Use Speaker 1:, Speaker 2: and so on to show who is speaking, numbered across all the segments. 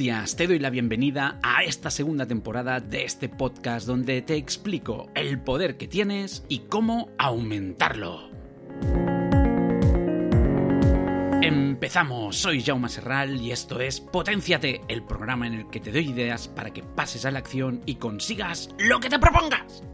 Speaker 1: Días, te doy la bienvenida a esta segunda temporada de este podcast donde te explico el poder que tienes y cómo aumentarlo. Empezamos, soy Jaume Serral y esto es Potenciate, el programa en el que te doy ideas para que pases a la acción y consigas lo que te propongas.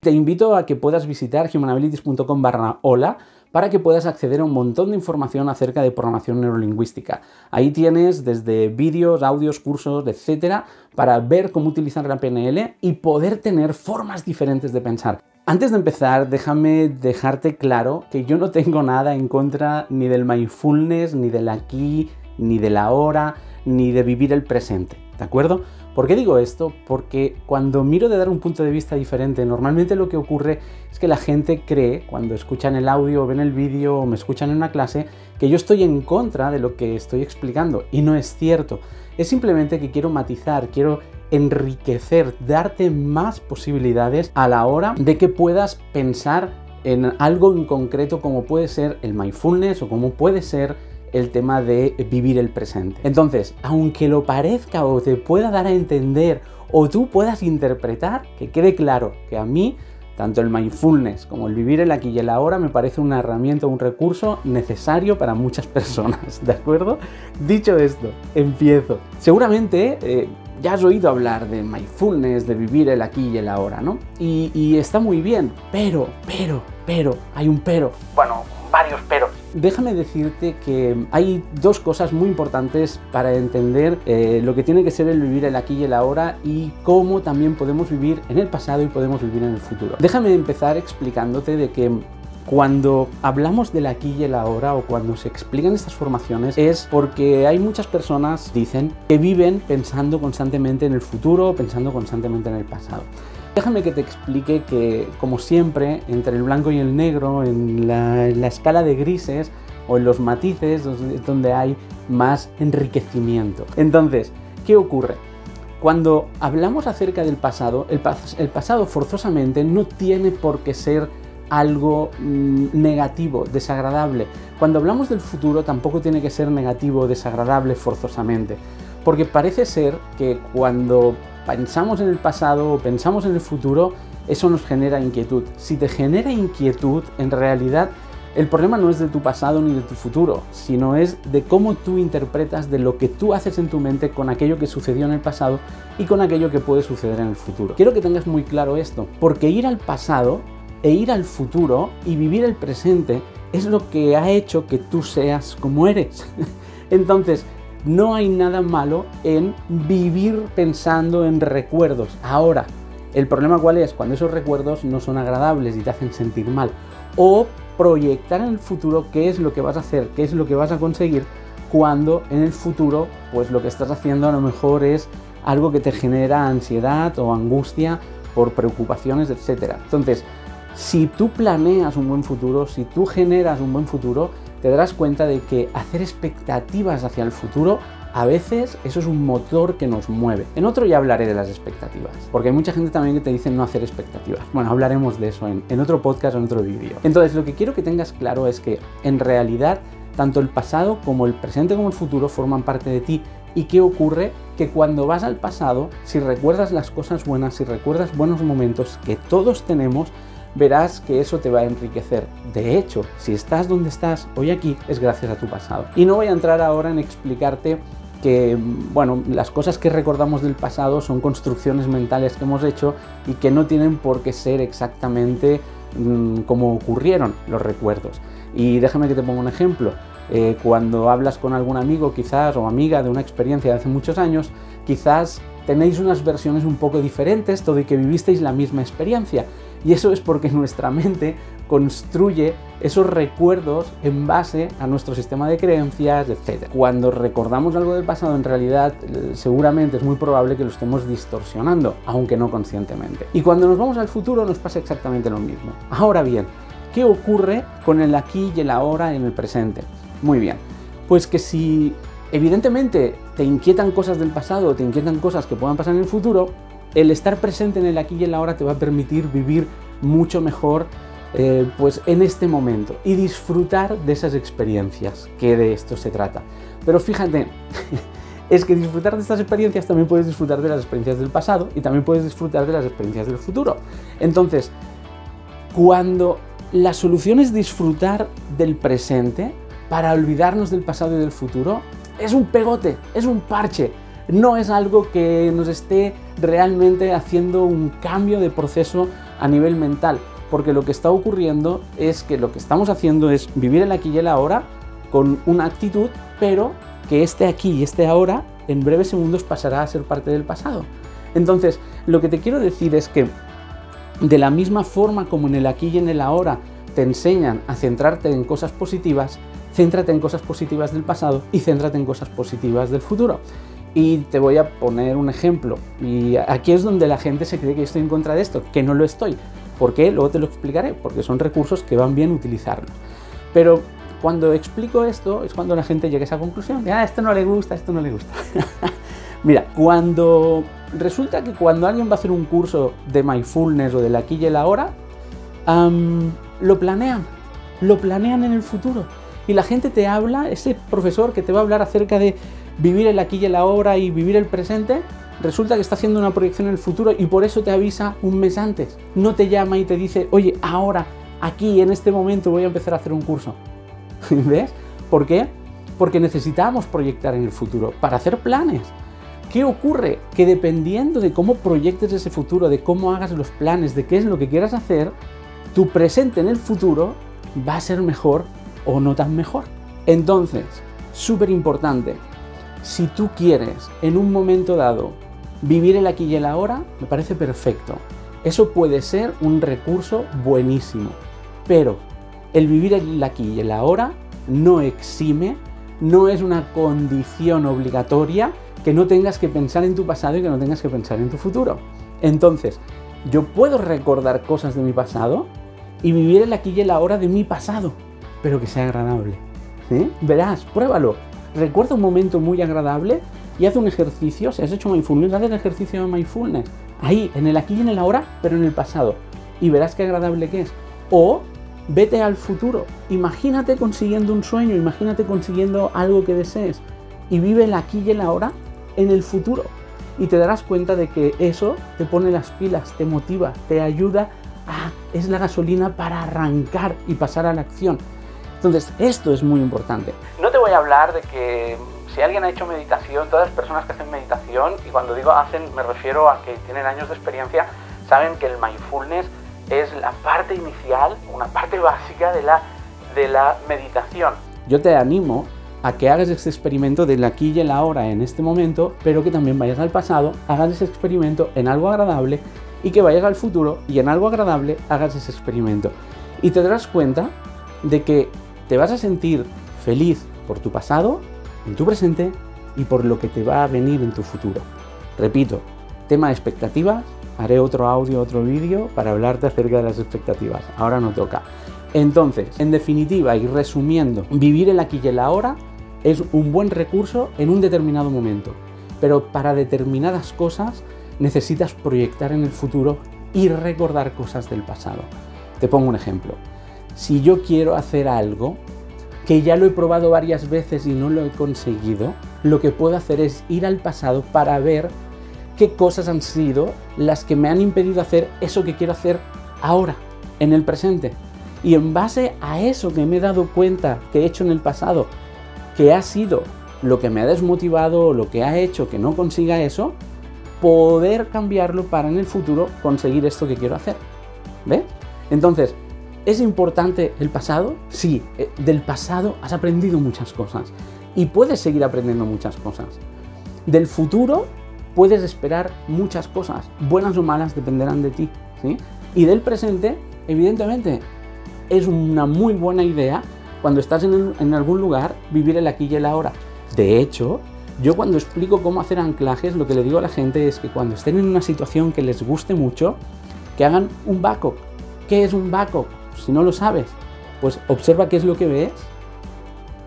Speaker 2: Te invito a que puedas visitar humanabilities.com barra hola para que puedas acceder a un montón de información acerca de programación neurolingüística. Ahí tienes desde vídeos, audios, cursos, etcétera, para ver cómo utilizar la PNL y poder tener formas diferentes de pensar. Antes de empezar, déjame dejarte claro que yo no tengo nada en contra ni del mindfulness, ni del aquí, ni de la hora, ni de vivir el presente, ¿de acuerdo? ¿Por qué digo esto? Porque cuando miro de dar un punto de vista diferente, normalmente lo que ocurre es que la gente cree, cuando escuchan el audio, ven el vídeo o me escuchan en una clase, que yo estoy en contra de lo que estoy explicando. Y no es cierto. Es simplemente que quiero matizar, quiero enriquecer, darte más posibilidades a la hora de que puedas pensar en algo en concreto como puede ser el mindfulness o como puede ser el tema de vivir el presente. Entonces, aunque lo parezca o te pueda dar a entender o tú puedas interpretar, que quede claro que a mí tanto el mindfulness como el vivir el aquí y el ahora me parece una herramienta, un recurso necesario para muchas personas, ¿de acuerdo? Dicho esto, empiezo. Seguramente eh, ya has oído hablar de mindfulness, de vivir el aquí y el ahora, ¿no? Y, está muy bien, pero, pero, pero, hay un pero. Bueno, varios peros. Déjame decirte que hay dos cosas muy importantes para entender eh, lo que tiene que ser el vivir el aquí y el ahora y cómo también podemos vivir en el pasado y podemos vivir en el futuro. Déjame empezar explicándote de que cuando hablamos del aquí y el ahora o cuando se explican estas formaciones es porque hay muchas personas, dicen, que viven pensando constantemente en el futuro, pensando constantemente en el pasado. Déjame que te explique que, como siempre, entre el blanco y el negro, en la, escala de grises o en los matices, es donde hay más enriquecimiento. Entonces, ¿qué ocurre? Cuando hablamos acerca del pasado, el, el pasado forzosamente no tiene por qué ser algo mm, negativo, desagradable. Cuando hablamos del futuro tampoco tiene que ser negativo, desagradable forzosamente. Porque parece ser que cuando pensamos en el pasado o pensamos en el futuro, eso nos genera inquietud. Si te genera inquietud, en realidad el problema no es de tu pasado ni de tu futuro, sino es de cómo tú interpretas de lo que tú haces en tu mente con aquello que sucedió en el pasado y con aquello que puede suceder en el futuro. Quiero que tengas muy claro esto, porque ir al pasado e ir al futuro y vivir el presente es lo que ha hecho que tú seas como eres. Entonces, no hay nada malo en vivir pensando en recuerdos. Ahora, el problema cuál es? Cuando esos recuerdos no son agradables y te hacen sentir mal. O proyectar en el futuro qué es lo que vas a hacer, qué es lo que vas a conseguir cuando en el futuro pues lo que estás haciendo a lo mejor es algo que te genera ansiedad o angustia por preocupaciones, etc. Entonces, si tú planeas un buen futuro, si tú generas un buen futuro, te darás cuenta de que hacer expectativas hacia el futuro a veces eso es un motor que nos mueve. En otro ya hablaré de las expectativas, porque hay mucha gente también que te dice no hacer expectativas. Bueno, hablaremos de eso en, en otro podcast o en otro vídeo. Entonces, lo que quiero que tengas claro es que en realidad tanto el pasado como el presente como el futuro forman parte de ti. ¿Y qué ocurre? Que cuando vas al pasado, si recuerdas las cosas buenas, si recuerdas buenos momentos que todos tenemos, verás que eso te va a enriquecer. De hecho, si estás donde estás hoy aquí, es gracias a tu pasado. Y no voy a entrar ahora en explicarte que, bueno, las cosas que recordamos del pasado son construcciones mentales que hemos hecho y que no tienen por qué ser exactamente mmm, como ocurrieron los recuerdos. Y déjame que te ponga un ejemplo. Eh, cuando hablas con algún amigo quizás o amiga de una experiencia de hace muchos años, quizás tenéis unas versiones un poco diferentes, todo y que vivisteis la misma experiencia. Y eso es porque nuestra mente construye esos recuerdos en base a nuestro sistema de creencias, etc. Cuando recordamos algo del pasado, en realidad eh, seguramente es muy probable que lo estemos distorsionando, aunque no conscientemente. Y cuando nos vamos al futuro nos pasa exactamente lo mismo. Ahora bien, ¿qué ocurre con el aquí y el ahora en el presente? Muy bien, pues que si evidentemente te inquietan cosas del pasado, te inquietan cosas que puedan pasar en el futuro, el estar presente en el aquí y el ahora te va a permitir vivir mucho mejor eh, pues en este momento y disfrutar de esas experiencias, que de esto se trata. Pero fíjate, es que disfrutar de estas experiencias también puedes disfrutar de las experiencias del pasado y también puedes disfrutar de las experiencias del futuro. Entonces, cuando la solución es disfrutar del presente para olvidarnos del pasado y del futuro, es un pegote, es un parche, no es algo que nos esté realmente haciendo un cambio de proceso a nivel mental porque lo que está ocurriendo es que lo que estamos haciendo es vivir el aquí y el ahora con una actitud, pero que este aquí y este ahora en breves segundos pasará a ser parte del pasado. Entonces, lo que te quiero decir es que de la misma forma como en el aquí y en el ahora te enseñan a centrarte en cosas positivas, céntrate en cosas positivas del pasado y céntrate en cosas positivas del futuro. Y te voy a poner un ejemplo. Y aquí es donde la gente se cree que estoy en contra de esto, que no lo estoy. ¿Por qué? Luego te lo explicaré, porque son recursos que van bien utilizarlos. Pero cuando explico esto es cuando la gente llega a esa conclusión de, ah, esto no le gusta, esto no le gusta. Mira, cuando resulta que cuando alguien va a hacer un curso de mindfulness o de la aquí y el ahora, lo planean, lo planean en el futuro. Y la gente te habla, ese profesor que te va a hablar acerca de vivir el aquí y el ahora y vivir el presente, resulta que está haciendo una proyección en el futuro y por eso te avisa un mes antes. No te llama y te dice, oye, ahora, aquí, en este momento voy a empezar a hacer un curso. ¿Ves? ¿Por qué? Porque necesitamos proyectar en el futuro para hacer planes. ¿Qué ocurre? Que dependiendo de cómo proyectes ese futuro, de cómo hagas los planes, de qué es lo que quieras hacer, tu presente en el futuro va a ser mejor o no tan mejor. Entonces, súper importante, si tú quieres en un momento dado Vivir el aquí y el ahora me parece perfecto. Eso puede ser un recurso buenísimo. Pero el vivir el aquí y el ahora no exime, no es una condición obligatoria que no tengas que pensar en tu pasado y que no tengas que pensar en tu futuro. Entonces, yo puedo recordar cosas de mi pasado y vivir el aquí y el ahora de mi pasado, pero que sea agradable. Verás, pruébalo. Recuerda un momento muy agradable y haz un ejercicio, si has hecho mindfulness, haz el ejercicio de mindfulness. Ahí, en el aquí y en el ahora, pero en el pasado. Y verás qué agradable que es. O vete al futuro. Imagínate consiguiendo un sueño, imagínate consiguiendo algo que desees. Y vive el aquí y el ahora en el futuro. Y te darás cuenta de que eso te pone las pilas, te motiva, te ayuda a... es la gasolina para arrancar y pasar a la acción. Entonces, esto es muy importante. Voy a hablar de que si alguien ha hecho meditación, todas las personas que hacen meditación, y cuando digo hacen me refiero a que tienen años de experiencia, saben que el mindfulness es la parte inicial, una parte básica de la, de la meditación. Yo te animo a que hagas este experimento del aquí y el ahora en este momento, pero que también vayas al pasado, hagas ese experimento en algo agradable y que vayas al futuro y en algo agradable hagas ese experimento. Y te darás cuenta de que te vas a sentir feliz por tu pasado en tu presente y por lo que te va a venir en tu futuro. Repito, tema de expectativas, haré otro audio, otro vídeo para hablarte acerca de las expectativas. Ahora no toca. Entonces, en definitiva y resumiendo, vivir el aquí y el ahora es un buen recurso en un determinado momento, pero para determinadas cosas necesitas proyectar en el futuro y recordar cosas del pasado. Te pongo un ejemplo. Si yo quiero hacer algo, que ya lo he probado varias veces y no lo he conseguido, lo que puedo hacer es ir al pasado para ver qué cosas han sido las que me han impedido hacer eso que quiero hacer ahora, en el presente. Y en base a eso que me he dado cuenta que he hecho en el pasado, que ha sido lo que me ha desmotivado o lo que ha hecho que no consiga eso, poder cambiarlo para en el futuro conseguir esto que quiero hacer. ¿Ves? Entonces, ¿Es importante el pasado? Sí, eh, del pasado has aprendido muchas cosas y puedes seguir aprendiendo muchas cosas. Del futuro puedes esperar muchas cosas, buenas o malas dependerán de ti. ¿sí? Y del presente, evidentemente, es una muy buena idea cuando estás en, algún lugar vivir el aquí y el ahora. De hecho, yo cuando explico cómo hacer anclajes, lo que le digo a la gente es que cuando estén en una situación que les guste mucho, que hagan un backup. ¿Qué es un backup? Si no lo sabes, pues observa qué es lo que ves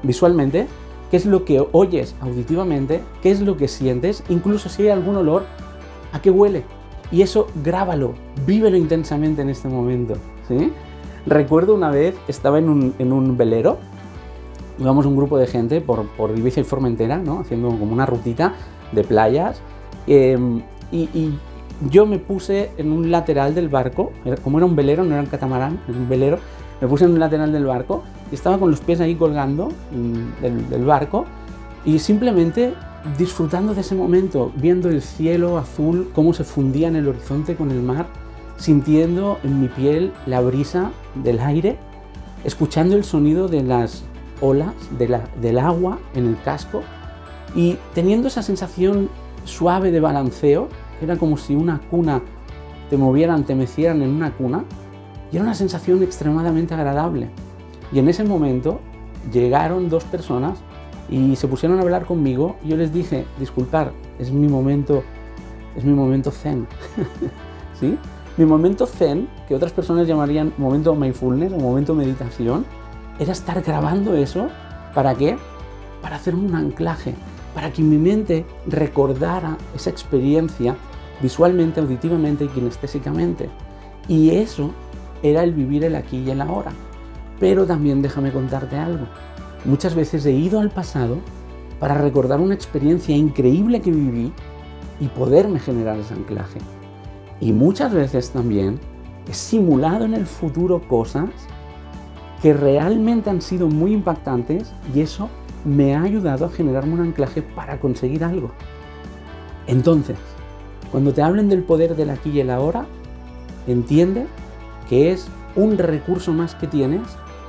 Speaker 2: visualmente, qué es lo que oyes auditivamente, qué es lo que sientes, incluso si hay algún olor, a qué huele. Y eso grábalo, vívelo intensamente en este momento. Recuerdo una vez, estaba en un, en un velero, íbamos un grupo de gente por, por Ibiza y Formentera, ¿no? haciendo como una rutita de playas. Y, yo me puse en un lateral del barco, como era un velero, no era un catamarán, era un velero, me puse en un lateral del barco y estaba con los pies ahí colgando del, del barco y simplemente disfrutando de ese momento, viendo el cielo azul, cómo se fundía en el horizonte con el mar, sintiendo en mi piel la brisa del aire, escuchando el sonido de las olas, de la, del agua en el casco y teniendo esa sensación suave de balanceo, era como si una cuna te movieran, te mecieran en una cuna, y era una sensación extremadamente agradable. Y en ese momento llegaron dos personas y se pusieron a hablar conmigo y yo les dije, disculpar, es mi momento, es mi momento zen. ¿Sí? Mi momento zen, que otras personas llamarían momento mindfulness o momento meditación, era estar grabando eso. ¿Para qué? Para hacerme un anclaje, para que mi mente recordara esa experiencia visualmente, auditivamente y kinestésicamente. Y eso era el vivir el aquí y el ahora. Pero también déjame contarte algo. Muchas veces he ido al pasado para recordar una experiencia increíble que viví y poderme generar ese anclaje. Y muchas veces también he simulado en el futuro cosas que realmente han sido muy impactantes y eso me ha ayudado a generarme un anclaje para conseguir algo. Entonces, cuando te hablen del poder del aquí y el ahora, entiende que es un recurso más que tienes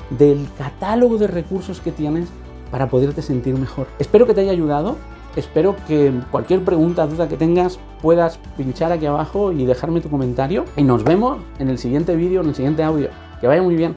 Speaker 2: del catálogo de recursos que tienes para poderte sentir mejor. Espero que te haya ayudado. Espero que cualquier pregunta, duda que tengas, puedas pinchar aquí abajo y dejarme tu comentario. Y nos vemos en el siguiente vídeo, en el siguiente audio. Que vaya muy bien.